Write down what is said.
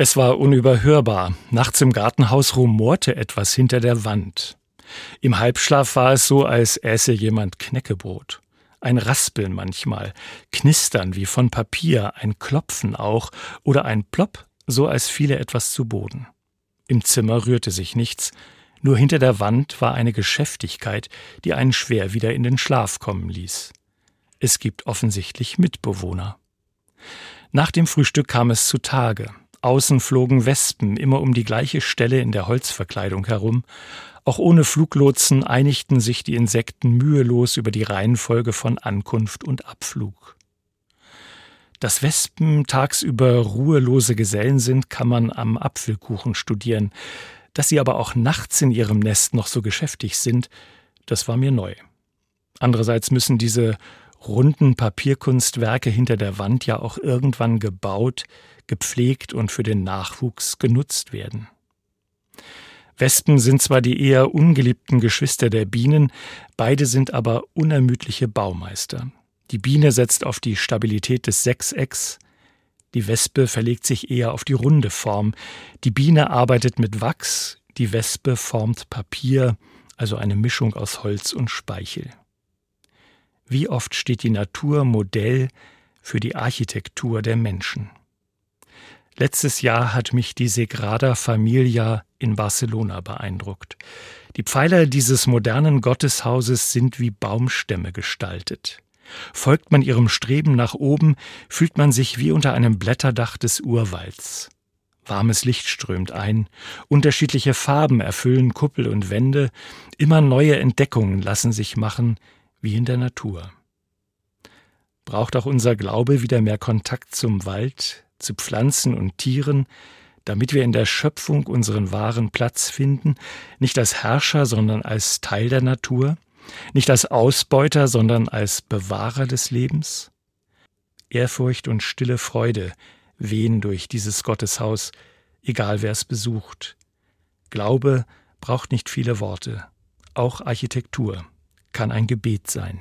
Es war unüberhörbar. Nachts im Gartenhaus rumorte etwas hinter der Wand. Im Halbschlaf war es so, als äße jemand Knäckebrot. Ein Raspeln manchmal, Knistern wie von Papier, ein Klopfen auch oder ein Plopp, so als fiele etwas zu Boden. Im Zimmer rührte sich nichts, nur hinter der Wand war eine Geschäftigkeit, die einen schwer wieder in den Schlaf kommen ließ. Es gibt offensichtlich Mitbewohner. Nach dem Frühstück kam es zu Tage. Außen flogen Wespen immer um die gleiche Stelle in der Holzverkleidung herum. Auch ohne Fluglotsen einigten sich die Insekten mühelos über die Reihenfolge von Ankunft und Abflug. Dass Wespen tagsüber ruhelose Gesellen sind, kann man am Apfelkuchen studieren. Dass sie aber auch nachts in ihrem Nest noch so geschäftig sind, das war mir neu. Andererseits müssen diese runden Papierkunstwerke hinter der Wand ja auch irgendwann gebaut, gepflegt und für den Nachwuchs genutzt werden. Wespen sind zwar die eher ungeliebten Geschwister der Bienen, beide sind aber unermüdliche Baumeister. Die Biene setzt auf die Stabilität des Sechsecks, die Wespe verlegt sich eher auf die runde Form, die Biene arbeitet mit Wachs, die Wespe formt Papier, also eine Mischung aus Holz und Speichel. Wie oft steht die Natur Modell für die Architektur der Menschen. Letztes Jahr hat mich die Sagrada Familia in Barcelona beeindruckt. Die Pfeiler dieses modernen Gotteshauses sind wie Baumstämme gestaltet. Folgt man ihrem Streben nach oben, fühlt man sich wie unter einem Blätterdach des Urwalds. Warmes Licht strömt ein, unterschiedliche Farben erfüllen Kuppel und Wände, immer neue Entdeckungen lassen sich machen, wie in der Natur. Braucht auch unser Glaube wieder mehr Kontakt zum Wald, zu Pflanzen und Tieren, damit wir in der Schöpfung unseren wahren Platz finden, nicht als Herrscher, sondern als Teil der Natur, nicht als Ausbeuter, sondern als Bewahrer des Lebens? Ehrfurcht und stille Freude wehen durch dieses Gotteshaus, egal wer es besucht. Glaube braucht nicht viele Worte, auch Architektur kann ein Gebet sein.